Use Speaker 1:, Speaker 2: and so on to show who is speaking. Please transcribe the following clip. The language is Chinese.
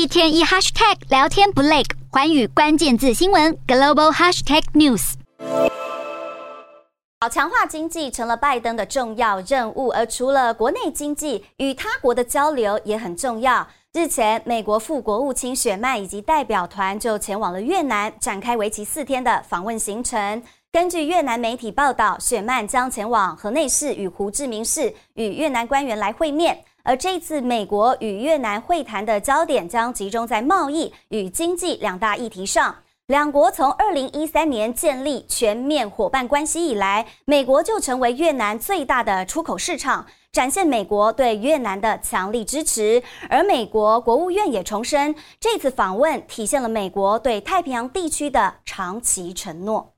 Speaker 1: 一天一 hashtag 聊天不累，寰宇关键字新闻 global hashtag news。
Speaker 2: 好，强化经济成了拜登的重要任务，而除了国内经济，与他国的交流也很重要。日前，美国副国务卿雪曼以及代表团就前往了越南，展开为期四天的访问行程。根据越南媒体报道，雪曼将前往河内市与胡志明市与越南官员来会面。而这次美国与越南会谈的焦点将集中在贸易与经济两大议题上。两国从二零一三年建立全面伙伴关系以来，美国就成为越南最大的出口市场，展现美国对越南的强力支持。而美国国务院也重申，这次访问体现了美国对太平洋地区的长期承诺。